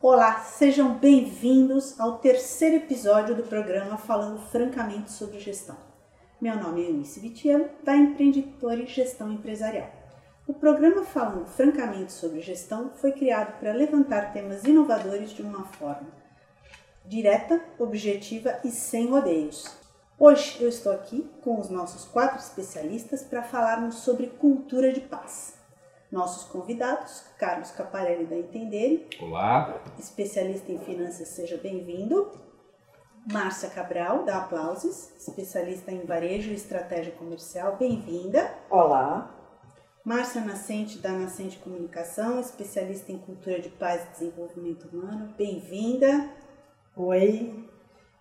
Olá, sejam bem-vindos ao terceiro episódio do programa Falando Francamente sobre Gestão. Meu nome é Eunice Vitiano, da Empreendedora e Gestão Empresarial. O programa Falando Francamente sobre Gestão foi criado para levantar temas inovadores de uma forma direta, objetiva e sem rodeios. Hoje eu estou aqui com os nossos quatro especialistas para falarmos sobre cultura de paz. Nossos convidados, Carlos Caparelli da Entender. Olá. Especialista em finanças, seja bem-vindo. Márcia Cabral, da Aplausos, especialista em varejo e estratégia comercial, bem-vinda. Olá. Márcia Nascente, da Nascente Comunicação, especialista em cultura de paz e desenvolvimento humano, bem-vinda. Oi.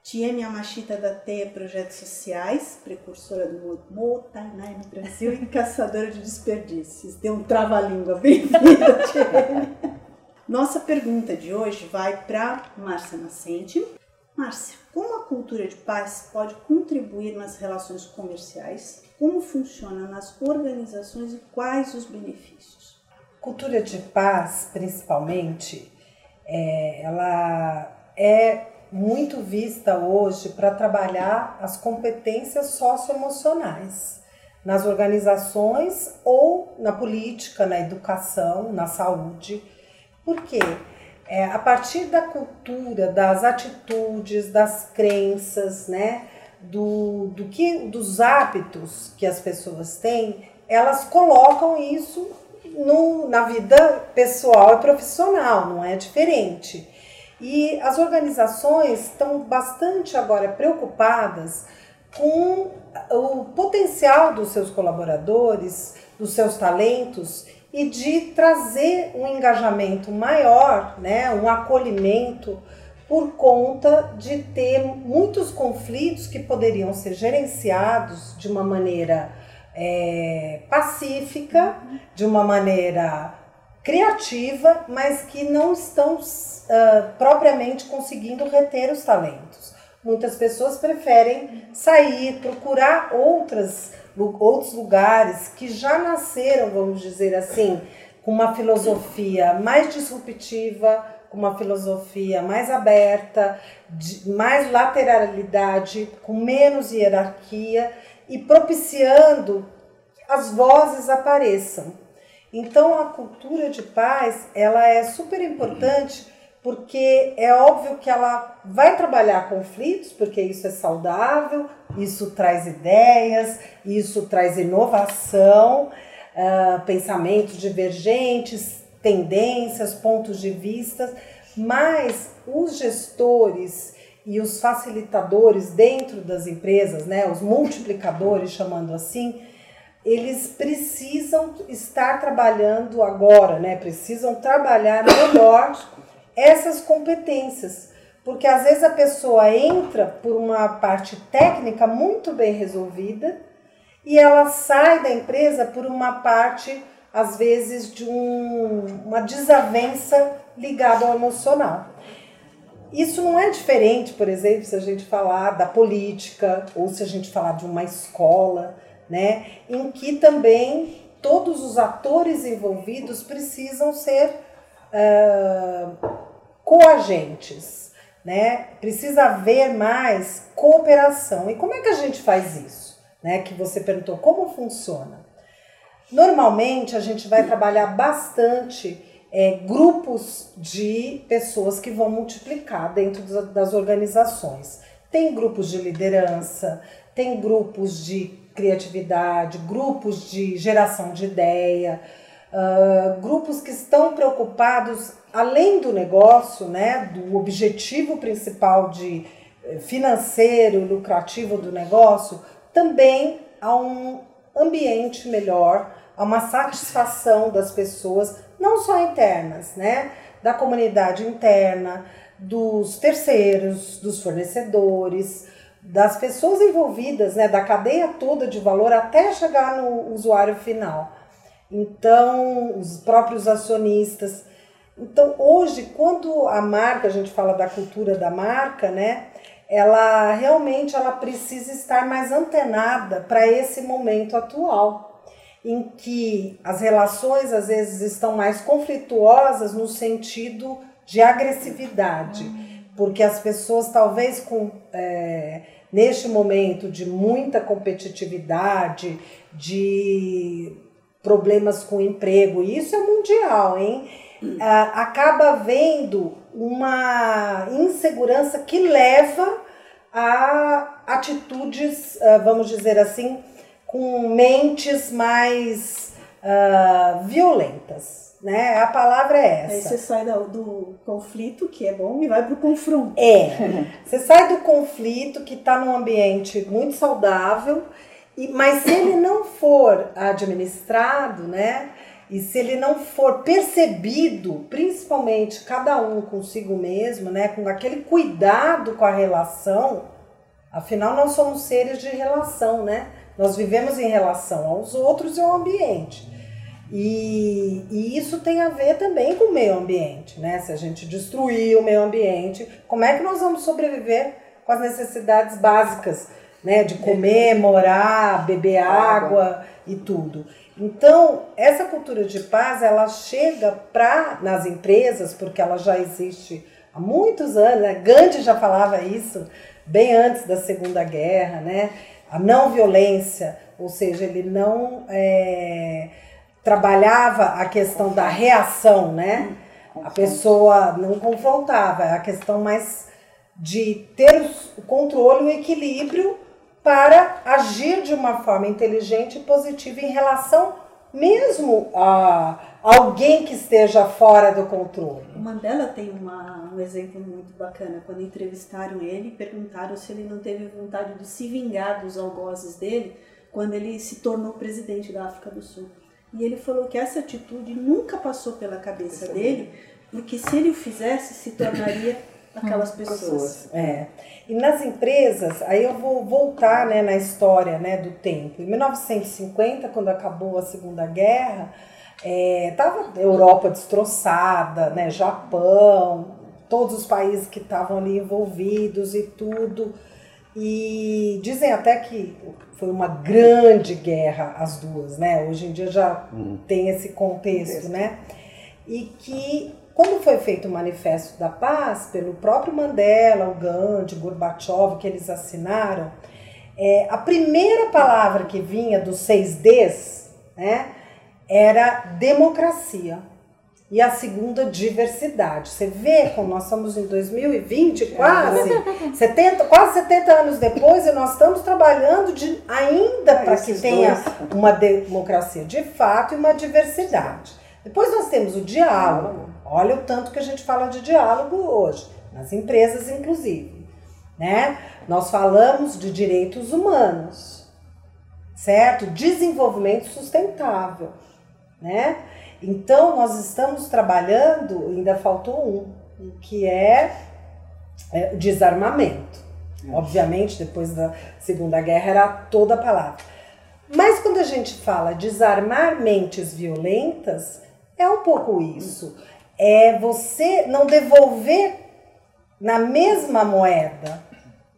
Tiene Yamashita da Teia Projetos Sociais, precursora do Motainai no Brasil e caçadora de desperdícios. Deu um trava-língua. Bem-vinda. Nossa pergunta de hoje vai para Márcia Nascente. Márcia, como a cultura de paz pode contribuir nas relações comerciais? Como funciona nas organizações e quais os benefícios? Cultura de paz, principalmente, é, ela é muito vista hoje para trabalhar as competências socioemocionais nas organizações ou na política, na educação, na saúde. Por quê? É, a partir da cultura, das atitudes, das crenças, né, do, do que, dos hábitos que as pessoas têm, elas colocam isso no, na vida pessoal e profissional, não é diferente. E as organizações estão bastante agora preocupadas com o potencial dos seus colaboradores, dos seus talentos e de trazer um engajamento maior, né, um acolhimento por conta de ter muitos conflitos que poderiam ser gerenciados de uma maneira é, pacífica, de uma maneira criativa, mas que não estão uh, propriamente conseguindo reter os talentos. Muitas pessoas preferem sair, procurar outras, outros lugares que já nasceram, vamos dizer assim, com uma filosofia mais disruptiva, com uma filosofia mais aberta, de mais lateralidade, com menos hierarquia e propiciando as vozes apareçam. Então a cultura de paz, ela é super importante porque é óbvio que ela vai trabalhar conflitos, porque isso é saudável, isso traz ideias, isso traz inovação, uh, pensamentos divergentes, tendências, pontos de vista, mas os gestores e os facilitadores dentro das empresas, né, os multiplicadores, chamando assim, eles precisam estar trabalhando agora, né? Precisam trabalhar melhor essas competências. Porque às vezes a pessoa entra por uma parte técnica muito bem resolvida e ela sai da empresa por uma parte, às vezes, de um, uma desavença ligada ao emocional. Isso não é diferente, por exemplo, se a gente falar da política ou se a gente falar de uma escola né? Em que também todos os atores envolvidos precisam ser uh, coagentes, né? Precisa haver mais cooperação. E como é que a gente faz isso? Né? Que você perguntou como funciona. Normalmente a gente vai trabalhar bastante é, grupos de pessoas que vão multiplicar dentro das organizações. Tem grupos de liderança, tem grupos de criatividade, grupos de geração de ideia, uh, grupos que estão preocupados além do negócio, né, do objetivo principal de eh, financeiro, lucrativo do negócio, também a um ambiente melhor, a uma satisfação das pessoas, não só internas, né, da comunidade interna, dos terceiros, dos fornecedores, das pessoas envolvidas, né, da cadeia toda de valor até chegar no usuário final. Então, os próprios acionistas. Então, hoje, quando a marca, a gente fala da cultura da marca, né, ela realmente ela precisa estar mais antenada para esse momento atual, em que as relações às vezes estão mais conflituosas no sentido de agressividade, porque as pessoas talvez com é, neste momento de muita competitividade, de problemas com emprego, isso é mundial, hein? Acaba vendo uma insegurança que leva a atitudes, ah, vamos dizer assim, com mentes mais uh, violentas. Né? A palavra é essa. Aí você sai do conflito, que é bom, e vai para o confronto. É. Você sai do conflito, que está num ambiente muito saudável, e, mas se ele não for administrado, né? E se ele não for percebido, principalmente cada um consigo mesmo, né, com aquele cuidado com a relação, afinal nós somos seres de relação, né? Nós vivemos em relação aos outros e ao ambiente. E, e, isso tem a ver também com o meio ambiente, né? Se a gente destruir o meio ambiente, como é que nós vamos sobreviver com as necessidades básicas, né? De comer, morar, beber água e tudo. Então, essa cultura de paz, ela chega para nas empresas, porque ela já existe há muitos anos, né? Gandhi já falava isso bem antes da Segunda Guerra, né? A não violência, ou seja, ele não é, trabalhava a questão da reação, né? A pessoa não confrontava, é a questão mais de ter o controle o equilíbrio para agir de uma forma inteligente e positiva em relação mesmo a alguém que esteja fora do controle. O Mandela tem uma, um exemplo muito bacana. Quando entrevistaram ele, perguntaram se ele não teve vontade de se vingar dos algozes dele quando ele se tornou presidente da África do Sul. E ele falou que essa atitude nunca passou pela cabeça dele, porque se ele o fizesse, se tornaria aquelas pessoas. É. E nas empresas, aí eu vou voltar né, na história né, do tempo. Em 1950, quando acabou a Segunda Guerra, estava é, a Europa destroçada, né, Japão, todos os países que estavam ali envolvidos e tudo. E dizem até que foi uma grande guerra as duas, né? Hoje em dia já uhum. tem esse contexto, né? E que quando foi feito o Manifesto da Paz, pelo próprio Mandela, o Gandhi, Gorbachev, que eles assinaram, é, a primeira palavra que vinha dos seis Ds né, era democracia. E a segunda, diversidade. Você vê como nós estamos em 2020, quase, 70, quase 70 anos depois, e nós estamos trabalhando de, ainda para que tenha dois. uma democracia de fato e uma diversidade. Depois nós temos o diálogo. Olha o tanto que a gente fala de diálogo hoje, nas empresas inclusive. Né? Nós falamos de direitos humanos, certo? Desenvolvimento sustentável, né? Então nós estamos trabalhando, ainda faltou um, que é, é desarmamento. Obviamente, depois da Segunda Guerra era toda a palavra. Mas quando a gente fala desarmar mentes violentas, é um pouco isso. É você não devolver na mesma moeda,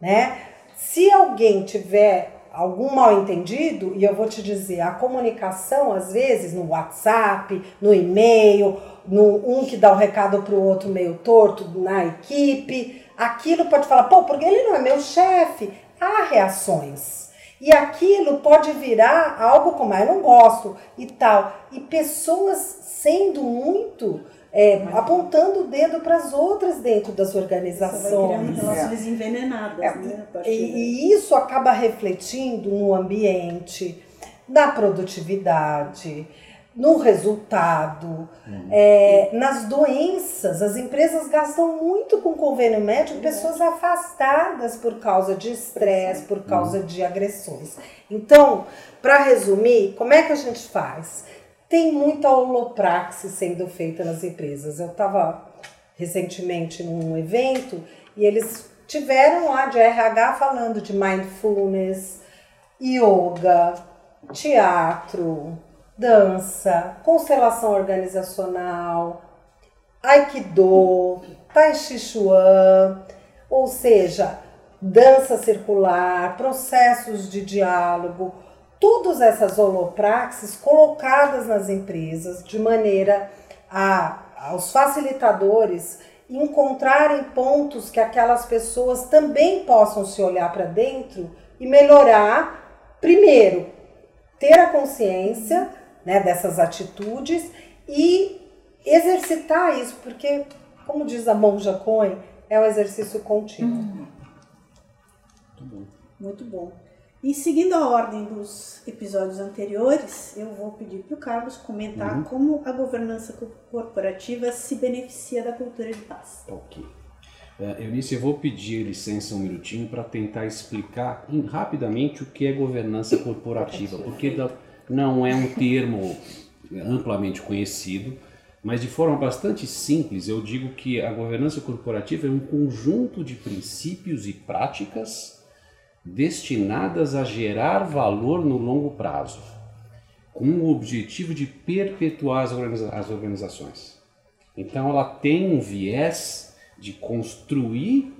né? Se alguém tiver algum mal entendido, e eu vou te dizer, a comunicação, às vezes, no WhatsApp, no e-mail, no um que dá o um recado para o outro meio torto na equipe, aquilo pode falar, pô, porque ele não é meu chefe. Há reações. E aquilo pode virar algo como, ah, eu não gosto e tal. E pessoas sendo muito é, apontando o dedo para as outras dentro das organizações. Você vai criando relações é. envenenadas, é, né? E, e, isso acaba refletindo no ambiente, na produtividade, no resultado, uhum. é, nas doenças. As empresas gastam muito com convênio médico, pessoas afastadas por causa de estresse, por causa uhum. de agressões. Então, para resumir, como é que a gente faz? Tem muita holopraxis sendo feita nas empresas. Eu estava recentemente num evento e eles tiveram lá de RH falando de mindfulness, yoga, teatro, dança, constelação organizacional, aikido, tai chi chuan, ou seja, dança circular, processos de diálogo, todas essas holopraxis colocadas nas empresas de maneira a aos facilitadores encontrarem pontos que aquelas pessoas também possam se olhar para dentro e melhorar, primeiro, ter a consciência né, dessas atitudes e exercitar isso, porque, como diz a Monja Cohen, é um exercício contínuo. Uhum. Muito bom. Muito bom. E seguindo a ordem dos episódios anteriores, eu vou pedir para o Carlos comentar uhum. como a governança corporativa se beneficia da cultura de paz. Ok. Uh, Eunice, eu vou pedir licença um minutinho para tentar explicar em, rapidamente o que é governança corporativa, porque não é um termo amplamente conhecido, mas de forma bastante simples eu digo que a governança corporativa é um conjunto de princípios e práticas destinadas a gerar valor no longo prazo, com o objetivo de perpetuar as, organiza as organizações. Então, ela tem um viés de construir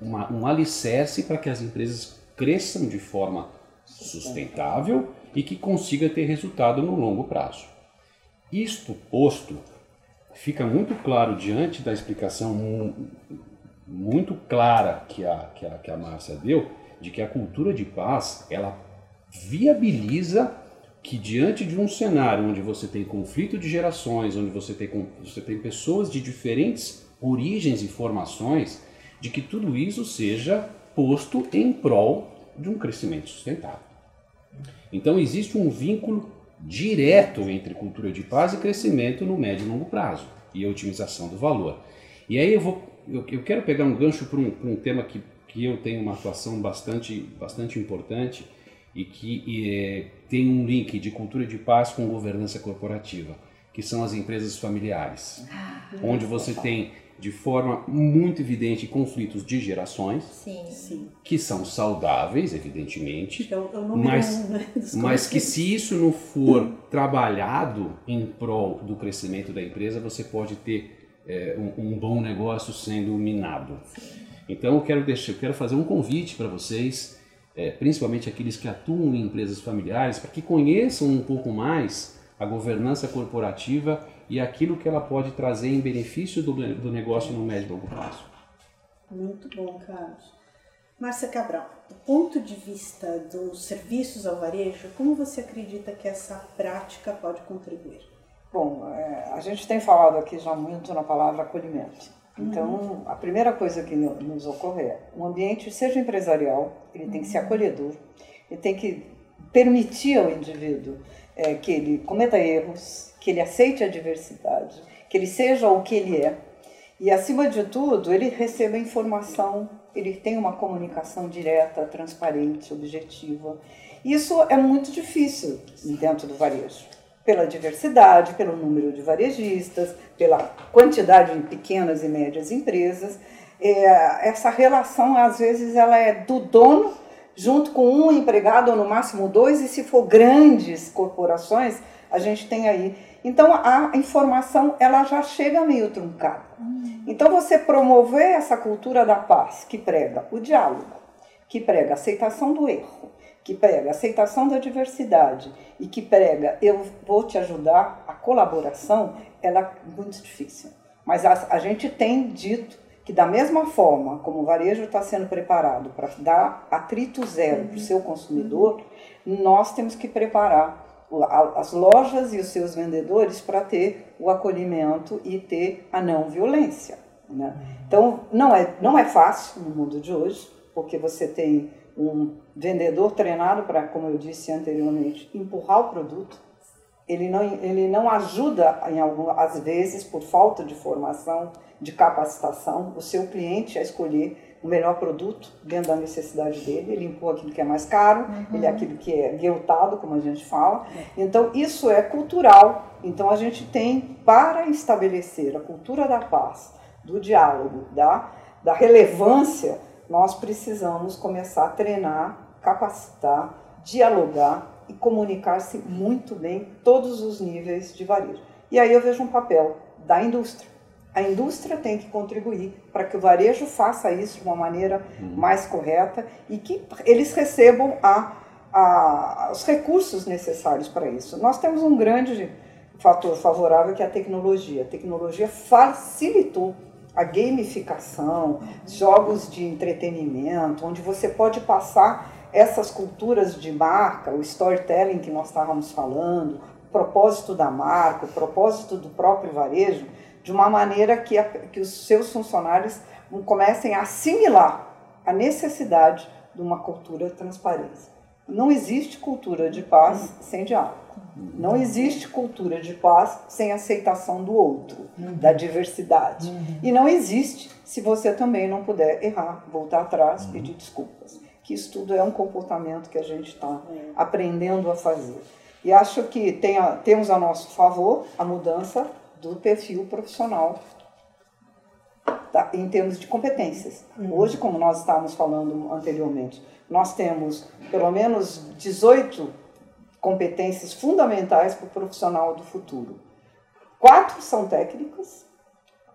uma, um alicerce para que as empresas cresçam de forma sustentável e que consiga ter resultado no longo prazo. Isto posto, fica muito claro diante da explicação muito clara que a, que a, que a Márcia deu, de que a cultura de paz, ela viabiliza que diante de um cenário onde você tem conflito de gerações, onde você tem, você tem pessoas de diferentes origens e formações, de que tudo isso seja posto em prol de um crescimento sustentável. Então existe um vínculo direto entre cultura de paz e crescimento no médio e longo prazo e a otimização do valor. E aí eu vou eu, eu quero pegar um gancho para um, um, tema que, que eu tenho uma atuação bastante, bastante importante e que e, é, tem um link de cultura de paz com governança corporativa, que são as empresas familiares, ah, onde você tem de forma muito evidente conflitos de gerações, Sim. que são saudáveis, evidentemente, é o, é mas, um, né, mas que se isso não for trabalhado em prol do crescimento da empresa, você pode ter é, um, um, bom negócio sendo minado. Então eu quero, deixar, eu quero fazer um convite para vocês, é, principalmente aqueles que atuam em empresas familiares, para que conheçam um pouco mais a governança corporativa e aquilo que ela pode trazer em benefício do, do negócio no médio e longo prazo. Muito bom, Carlos. Márcia Cabral, do ponto de vista dos serviços ao varejo, como você acredita que essa prática pode contribuir? Bom, é, a gente tem falado aqui já muito na palavra acolhimento. Então, uhum. a primeira coisa que nos ocorre é um ambiente, seja empresarial, ele tem que ser uhum. acolhedor, ele tem que permitir ao indivíduo é, que ele cometa erros, que ele aceite a diversidade, que ele seja o que ele é. E, acima de tudo, ele receba informação, ele tem uma comunicação direta, transparente, objetiva. Isso é muito difícil dentro do varejo pela diversidade, pelo número de varejistas, pela quantidade de pequenas e médias empresas. É, essa relação, às vezes, ela é do dono junto com um empregado, ou no máximo dois, e se for grandes corporações, a gente tem aí. Então, a informação, ela já chega meio truncada. Hum. Então, você promover essa cultura da paz, que prega o diálogo, que prega a aceitação do erro, que prega aceitação da diversidade e que prega eu vou te ajudar, a colaboração, ela é muito difícil. Mas a, a gente tem dito que da mesma forma como o varejo está sendo preparado para dar atrito zero para o seu consumidor, nós temos que preparar as lojas e os seus vendedores para ter o acolhimento e ter a não violência. Né? Então, não é, não é fácil no mundo de hoje, porque você tem um vendedor treinado para, como eu disse anteriormente, empurrar o produto. Ele não, ele não ajuda, em algum, às vezes, por falta de formação, de capacitação, o seu cliente a escolher o melhor produto dentro da necessidade dele. Ele empurra aquilo que é mais caro, uhum. ele é aquilo que é gueltado, como a gente fala. É. Então, isso é cultural. Então, a gente tem, para estabelecer a cultura da paz, do diálogo, da, da relevância nós precisamos começar a treinar, capacitar, dialogar e comunicar-se muito bem todos os níveis de varejo. E aí eu vejo um papel da indústria. A indústria tem que contribuir para que o varejo faça isso de uma maneira uhum. mais correta e que eles recebam a, a, os recursos necessários para isso. Nós temos um grande fator favorável que é a tecnologia. A tecnologia facilitou a gamificação, jogos de entretenimento, onde você pode passar essas culturas de marca, o storytelling que nós estávamos falando, o propósito da marca, o propósito do próprio varejo, de uma maneira que, a, que os seus funcionários comecem a assimilar a necessidade de uma cultura transparência. Não existe cultura de paz sem diálogo. Não existe cultura de paz sem aceitação do outro, da diversidade. E não existe se você também não puder errar, voltar atrás, pedir desculpas. Que isso tudo é um comportamento que a gente está aprendendo a fazer. E acho que tem a, temos a nosso favor a mudança do perfil profissional tá, em termos de competências. Hoje, como nós estávamos falando anteriormente, nós temos pelo menos 18 competências fundamentais para o profissional do futuro. Quatro são técnicas,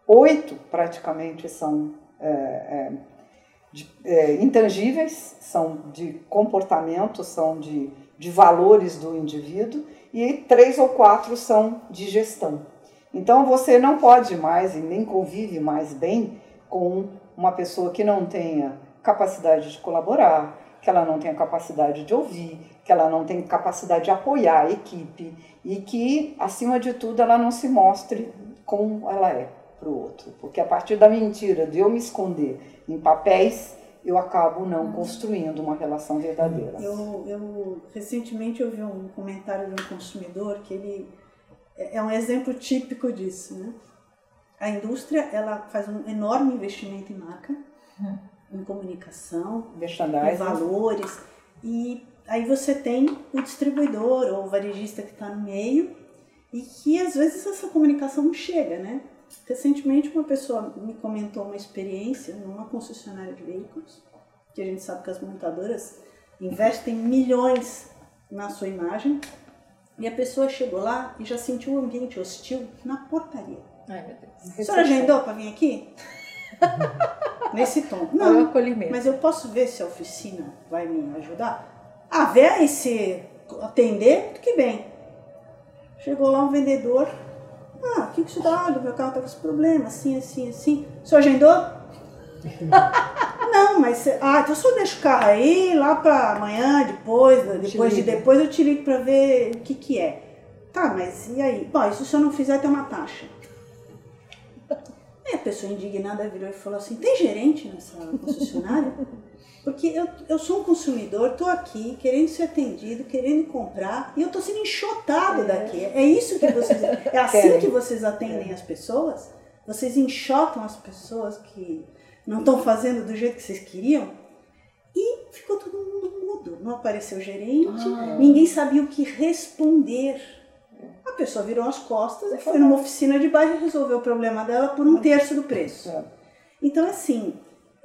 oito praticamente são é, é, de, é, intangíveis, são de comportamento, são de, de valores do indivíduo, e três ou quatro são de gestão. Então você não pode mais e nem convive mais bem com uma pessoa que não tenha capacidade de colaborar, que ela não tenha capacidade de ouvir, que ela não tenha capacidade de apoiar a equipe e que, acima de tudo, ela não se mostre como ela é para o outro. Porque a partir da mentira, de eu me esconder em papéis, eu acabo não construindo uma relação verdadeira. Eu, eu recentemente ouvi um comentário de um consumidor que ele é um exemplo típico disso, né? A indústria ela faz um enorme investimento em marca, em comunicação, em valores e aí você tem o distribuidor ou o varejista que está no meio e que às vezes essa comunicação não chega, né? Recentemente uma pessoa me comentou uma experiência numa concessionária de veículos, que a gente sabe que as montadoras investem milhões na sua imagem, e a pessoa chegou lá e já sentiu o um ambiente hostil na portaria. Ai, meu Deus. A senhora agendou para vir aqui? Nesse tom. Olha o Não, acolhimento. mas eu posso ver se a oficina vai me ajudar? Ah, aí se atender, que bem. Chegou lá um vendedor. Ah, o que que isso dá? Olha, meu carro tá com esse problema, assim, assim, assim. O senhor agendou? Não, mas... Ah, então só deixa o carro aí, lá pra amanhã, depois, depois de depois eu te ligo pra ver o que que é. Tá, mas e aí? Bom, e se o senhor não fizer, tem uma taxa. Pessoa indignada virou e falou assim, tem gerente nessa concessionária? Porque eu, eu sou um consumidor, tô aqui querendo ser atendido, querendo comprar, e eu tô sendo enxotado daqui. É isso que vocês. É assim que vocês atendem as pessoas? Vocês enxotam as pessoas que não estão fazendo do jeito que vocês queriam? E ficou todo mundo mudo. Não apareceu gerente, ninguém sabia o que responder. Pessoa virou as costas e foi numa oficina de bairro e resolveu o problema dela por um terço do preço. É. Então, assim,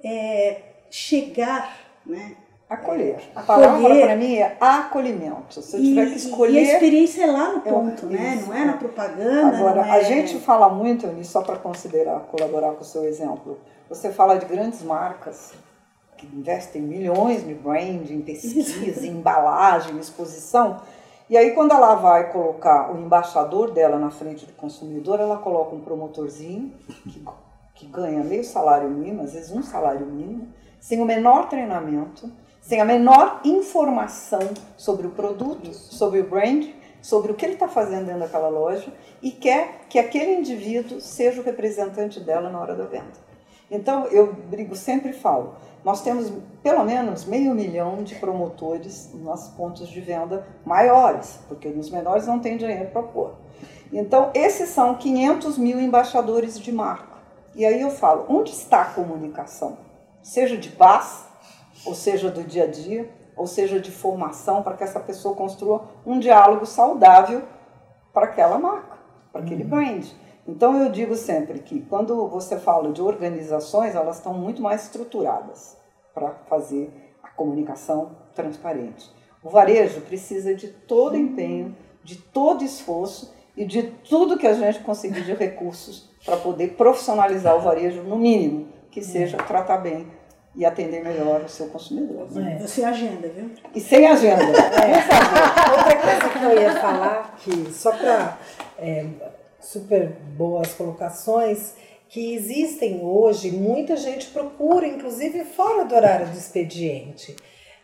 é, chegar, né? Acolher. A palavra para mim é acolhimento. Se eu tiver que E- escolher. E a experiência é lá no eu- ponto, né? isso, Não é na é. propaganda. Agora, não a é- gente fala muito, e só para considerar, colaborar com o seu exemplo, você fala de grandes marcas que investem milhões em branding, em pesquisa, em embalagem, em exposição, e aí quando ela vai colocar o embaixador dela na frente do consumidor, ela coloca um promotorzinho que, que ganha meio salário mínimo, às vezes um salário mínimo, sem o menor treinamento, sem a menor informação sobre o produto, sobre o brand, sobre o que ele está fazendo dentro daquela loja e quer que aquele indivíduo seja o representante dela na hora da venda. Então, eu brigo sempre e falo, nós temos pelo menos meio milhão de promotores nos nossos pontos de venda maiores, porque nos menores não tem dinheiro para pôr. Então, esses são 500 mil embaixadores de marca. E aí eu falo, onde está a comunicação? Seja de paz, ou seja do dia a dia, ou seja de formação, para que essa pessoa construa um diálogo saudável para aquela marca, para aquele brand. Então eu digo sempre que quando você fala de organizações, elas estão muito mais estruturadas para fazer a comunicação transparente. O varejo precisa de todo empenho, de todo esforço e de tudo que a gente conseguir de recursos para poder profissionalizar o varejo, no mínimo, que seja tratar bem e atender melhor o seu consumidor. É. Você agenda, viu? E sem agenda. Outra coisa que eu ia falar, que só para super boas colocações, que existem hoje, muita gente procura, inclusive fora do horário do expediente,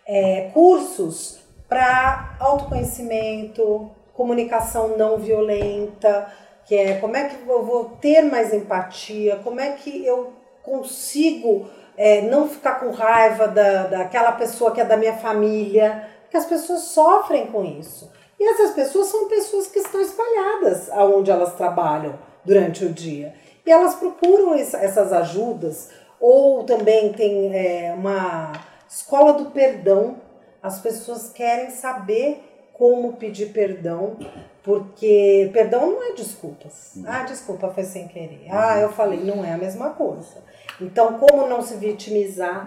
é, cursos para autoconhecimento, comunicação não violenta, que é como é que eu vou ter mais empatia, como é que eu consigo é, não ficar com raiva da, daquela pessoa que é da minha família, que as pessoas sofrem com isso. E essas pessoas são pessoas que estão espalhadas aonde elas trabalham durante o dia. E elas procuram essas ajudas, ou também tem é, uma escola do perdão. As pessoas querem saber como pedir perdão, porque perdão não é desculpas. Ah, desculpa, foi sem querer. Ah, eu falei, não é a mesma coisa. Então, como não se vitimizar?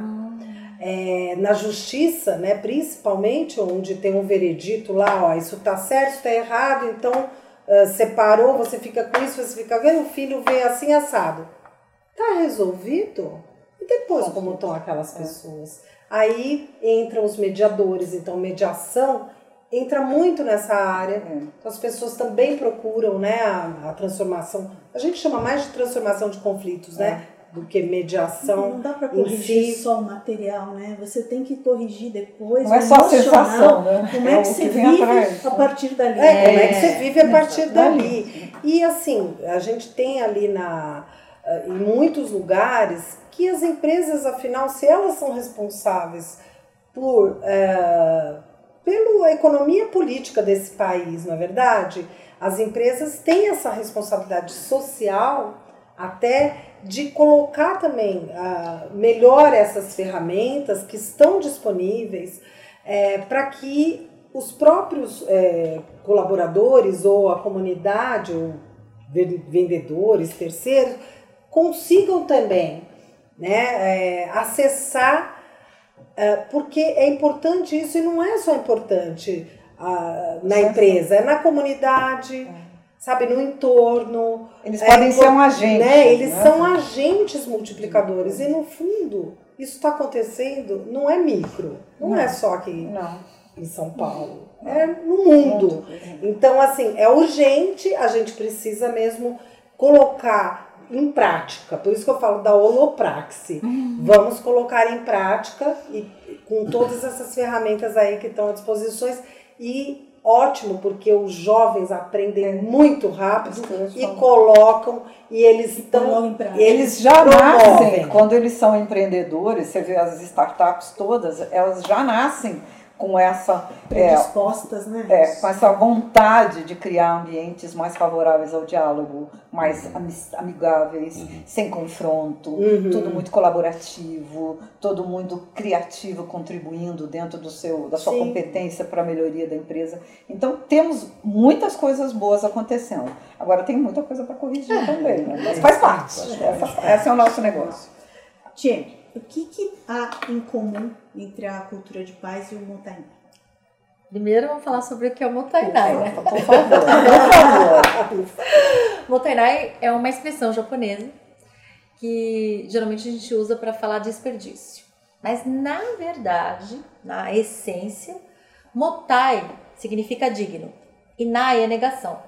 É, na justiça, né, principalmente onde tem um veredito lá, ó, isso tá certo, isso tá errado, então uh, separou, você fica com isso, você fica vendo, o filho vê assim assado. Tá resolvido? E depois como estão aquelas é. pessoas? Aí entram os mediadores, então mediação entra muito nessa área. É. Então, as pessoas também procuram né, a, a, transformação. A gente chama mais de transformação de conflitos, né, é. né? Do que mediação. Não dá para corrigir si. só o material, né? Você tem que corrigir depois. Não é só a sensação, né? Como é, é que você que vive atrás. a partir dali? É, como é que você vive a partir dali? E assim, a gente tem ali na, eh, em muitos lugares que as empresas, afinal, se elas são responsáveis por. Uh, pela economia política desse país, não é verdade? As empresas têm essa responsabilidade social até de colocar também uh, melhor essas ferramentas que estão disponíveis é, para que os próprios é, colaboradores ou a comunidade ou vendedores, terceiros, consigam também né, é, acessar é, porque é importante isso e não é só importante uh, na empresa, é na comunidade, sabe, no entorno. Eles é, podem ser um agente. Né? Eles né? são agentes multiplicadores e no fundo isso está acontecendo não é micro, não, não, é só aqui não. em São Paulo, é no mundo. Então assim é urgente, a gente precisa mesmo colocar em prática. Por isso que eu falo da holopraxe. Uhum. Vamos colocar em prática e com todas essas ferramentas aí que estão à disposição e ótimo porque os jovens aprendem é. muito rápido e colocam e eles estão eles já nascem quando eles são empreendedores você vê as startups todas elas já nascem com essa predispostas, é, né? É, com essa vontade de criar ambientes mais favoráveis ao diálogo, mais amigáveis, uhum. sem confronto, uhum. tudo muito colaborativo, todo mundo criativo, contribuindo dentro do seu da sua Sim. competência para a melhoria da empresa. Então temos muitas coisas boas acontecendo. Agora tem muita coisa para corrigir é. também, né? Mas faz parte. Essa, esse é o nosso negócio. Tia, o que, que há em comum entre a cultura de paz e o Motainai? Primeiro vamos falar sobre o que é o Motainai, né? Por favor, por favor. Motainai é uma expressão japonesa que geralmente a gente usa para falar desperdício. Mas na verdade, na essência, Motai significa digno e Nai é negação.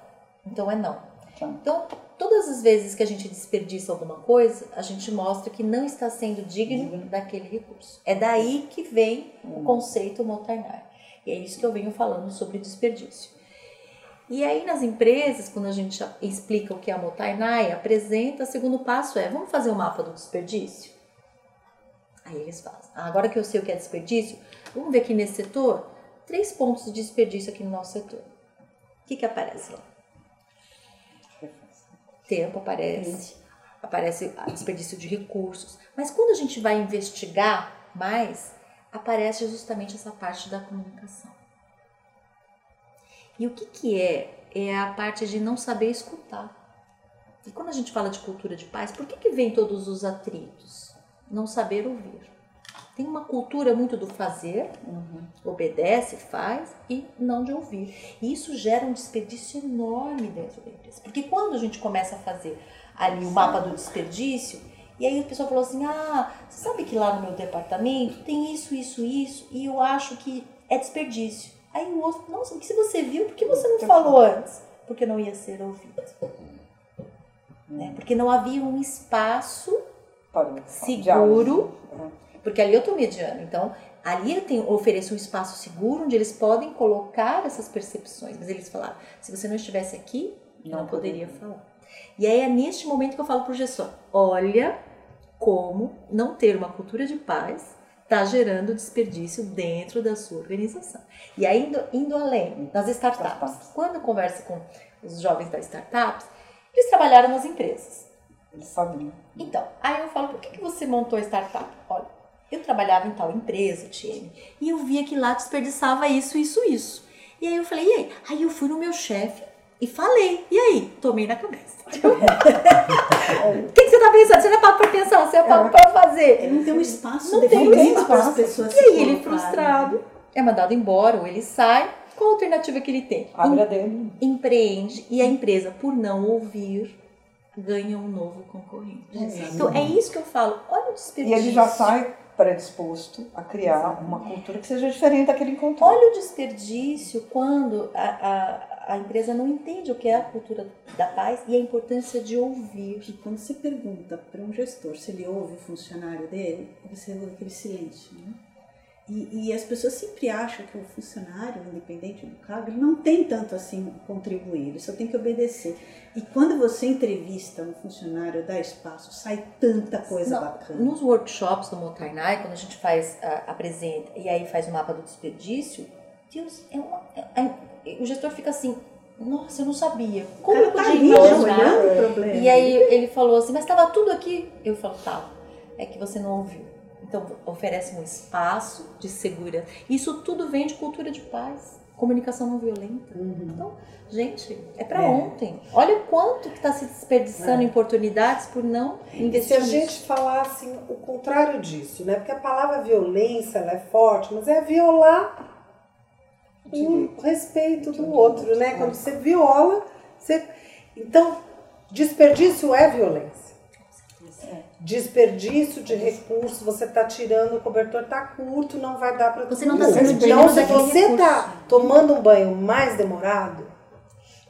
Então é não. Então, todas as vezes que a gente desperdiça alguma coisa, a gente mostra que não está sendo digno uhum. daquele recurso. É daí que vem uhum. o conceito Motainai. E é isso que eu venho falando sobre desperdício. E aí nas empresas, quando a gente explica o que é a Motainai, apresenta, o segundo passo é, vamos fazer o um mapa do desperdício? Aí eles fazem. Ah, agora que eu sei o que é desperdício, vamos ver aqui nesse setor, três pontos de desperdício aqui no nosso setor. O que, que aparece lá? Tempo aparece, aparece desperdício de recursos. Mas quando a gente vai investigar mais, aparece justamente essa parte da comunicação. E o que, que é? É a parte de não saber escutar. E quando a gente fala de cultura de paz, por que, que vem todos os atritos? Não saber ouvir tem uma cultura muito do fazer, uhum. obedece, faz e não de ouvir. E isso gera um desperdício enorme dentro da empresa. Porque quando a gente começa a fazer ali o mapa do desperdício, e aí a pessoa falou assim: ah, você sabe que lá no meu departamento tem isso, isso, isso, e eu acho que é desperdício. Aí o outro, nossa, o que você viu? Por que você não falou antes? Porque não ia ser ouvido. né? Porque não havia um espaço o seguro. Porque ali eu estou mediando. Então, ali eu tenho, ofereço um espaço seguro onde eles podem colocar essas percepções. Mas eles falaram: se você não estivesse aqui, não, Não poderia falar. E aí é neste momento que eu falo para o gestor: olha como não ter uma cultura de paz está gerando desperdício dentro da sua organização. E aí, indo, indo além, nas startups. Startups. Quando eu converso com os jovens das startups, eles trabalharam nas empresas. Eles sabem. Então, aí eu falo, por que, que você montou a startup? Olha, eu trabalhava em tal empresa, TM, e eu via que lá desperdiçava isso, isso, isso. E aí eu falei, e aí? Aí eu fui no meu chefe e falei. E aí? Tomei na cabeça. O que, que você tá pensando? Você não é papo pra pensar, você é papo pra fazer. Ele não tem um espaço Não tem definido para as espaço. pessoas E aí ele colocarem. frustrado é mandado embora ou ele sai. Qual a alternativa que ele tem? Abre a dele. Empreende e a empresa, por não ouvir, ganha um novo concorrente. Exato. Então é isso que eu falo. Olha o E desperdício. ele já sai predisposto a criar uma cultura que seja diferente daquele encontro. Olha o desperdício quando a, a, a empresa não entende o que é a cultura da paz e a importância de ouvir. E quando você pergunta para um gestor se ele ouve o funcionário dele, você ouve aquele silêncio, né? E, e as pessoas sempre acham que o funcionário, independente do cargo, ele não tem tanto assim contribuir, ele só tem que obedecer. E quando você entrevista um funcionário, dá espaço, sai tanta coisa Não, bacana. Nos workshops do Motainai, quando a gente faz, a- apresenta e aí faz o mapa do desperdício, Deus, é uma, é- é- o gestor fica assim, nossa, eu não sabia. Como eu tá podia imaginar? olhando o problema. E aí ele falou assim, mas estava tudo aqui? Eu falo, tá, é que você não ouviu. Então oferece um espaço de segurança. Isso tudo vem de cultura de paz, comunicação não violenta. Então, gente, é para É. ontem. Olha o quanto que está se desperdiçando É. oportunidades por não E se investir a gente falar assim, o contrário disso, né? Porque a palavra violência ela é forte, mas é violar o respeito do outro, né? Quando você viola, você. Então, desperdício é violência. Desperdício de recursos, você está tirando, o cobertor está curto, não vai dar para Você não tá mundo. sendo Então, se você está tomando um banho mais demorado,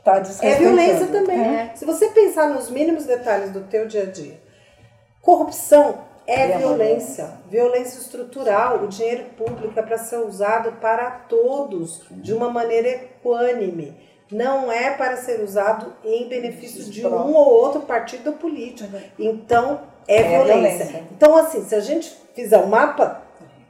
Tá é violência também. É. Se você pensar nos mínimos detalhes do teu dia a dia, corrupção é É violência, violência estrutural. O dinheiro público é para ser usado para todos de uma maneira equânime. Não é para ser usado em benefício de um ou outro partido político. Então, é, É violência. violência. Então, assim, se a gente fizer um mapa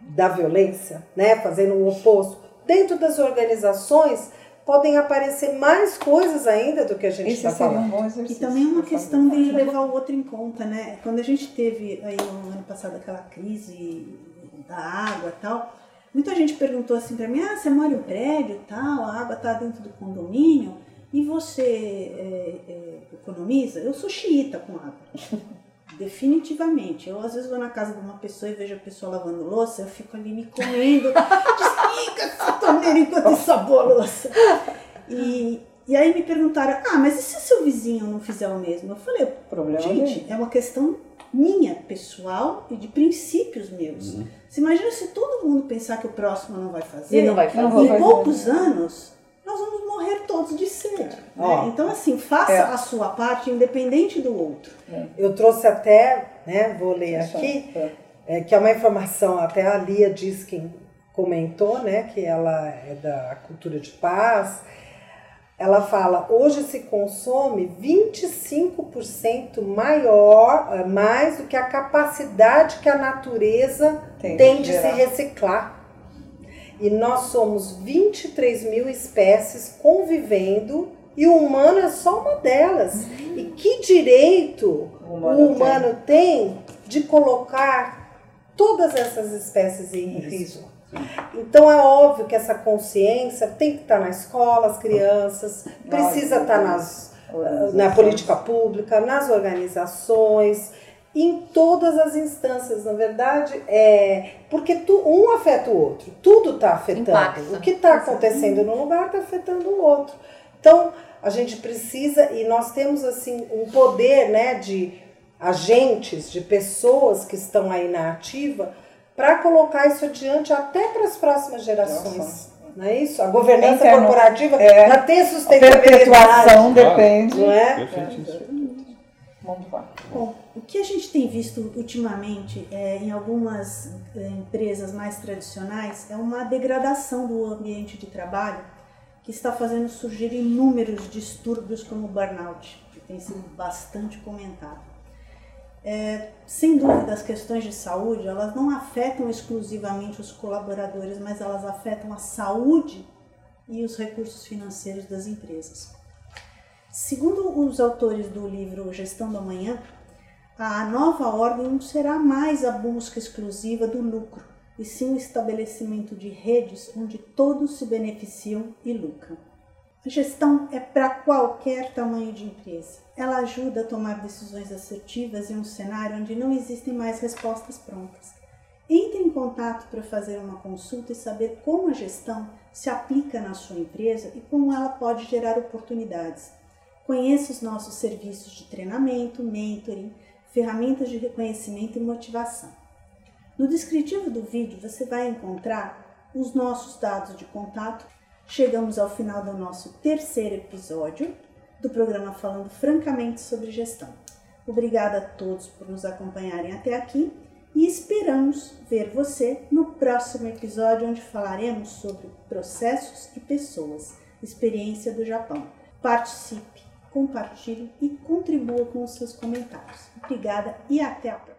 da violência, né, fazendo o oposto, dentro das organizações podem aparecer mais coisas ainda do que a gente está um falando. bom E também é uma questão de levar o outro em conta, né? Quando a gente teve aí no ano passado aquela crise da água e tal, muita gente perguntou assim pra mim, ah, você mora em prédio e tal, a água tá dentro do condomínio e você é, é, economiza? Eu sou xiita com água. Definitivamente. Eu às vezes vou na casa de uma pessoa e vejo a pessoa lavando louça, eu fico ali me comendo. Desliga essa torneira enquanto eu sabo a louça. E, e aí me perguntaram, ah, mas e se seu vizinho não fizer o mesmo? Eu falei, Problema gente, dele. é uma questão minha, pessoal e de princípios meus. Você imagina se todo mundo pensar que o próximo não vai fazer? Ele não vai fazer. Em poucos anos, vamos morrer todos de sede. né? Ó, então, assim, faça é. a sua parte independente do outro. Eu trouxe até, né, vou ler aqui, É. é, que é uma informação, até a Lia diz quem comentou, né, que ela é da cultura de paz. Ela fala, hoje se consome 25% maior, eh, mais do que a capacidade que a natureza Tem tem, de se reciclar. E nós somos 23 mil espécies convivendo e o humano é só uma delas. E que direito O o humano humano tem de colocar todas essas espécies em risco? Então é óbvio que essa consciência tem que estar na escola, as crianças, precisa estar nas, na política pública, nas organizações, em todas as instâncias, na verdade, é porque tu, um afeta o outro, tudo está afetando. Impacta. O que está acontecendo num lugar está afetando o outro. Então a gente precisa e nós temos assim um poder, né, de agentes, de pessoas que estão aí na ativa para colocar isso adiante até para as próximas gerações. Nossa. Não é isso? A governança Interno- corporativa é, para ter A sustentabilidade. perpetuação depende. Não é? Perfeitíssimo. Vamos lá. Bom, o que a gente tem visto ultimamente é, em algumas é, empresas mais tradicionais é uma degradação do ambiente de trabalho que está fazendo surgir inúmeros distúrbios como o burnout, que tem sido bastante comentado. É, sem dúvida, as questões de saúde elas não afetam exclusivamente os colaboradores, mas elas afetam a saúde e os recursos financeiros das empresas. Segundo os autores do livro Gestão do Amanhã, a nova ordem não será mais a busca exclusiva do lucro, e sim o estabelecimento de redes onde todos se beneficiam e lucram. A gestão é para qualquer tamanho de empresa. Ela ajuda a tomar decisões assertivas em um cenário onde não existem mais respostas prontas. Entre em contato para fazer uma consulta e saber como a gestão se aplica na sua empresa e como ela pode gerar oportunidades. Conheça os nossos serviços de treinamento, mentoring, ferramentas de reconhecimento e motivação. No descritivo do vídeo você vai encontrar os nossos dados de contato. Chegamos ao final do nosso terceiro episódio do programa Falando Francamente sobre Gestão. Obrigada a todos por nos acompanharem até aqui e esperamos ver você no próximo episódio, onde falaremos sobre processos e pessoas, experiência do Japão. Participe, compartilhe e contribua com os seus comentários. Obrigada e até a próxima!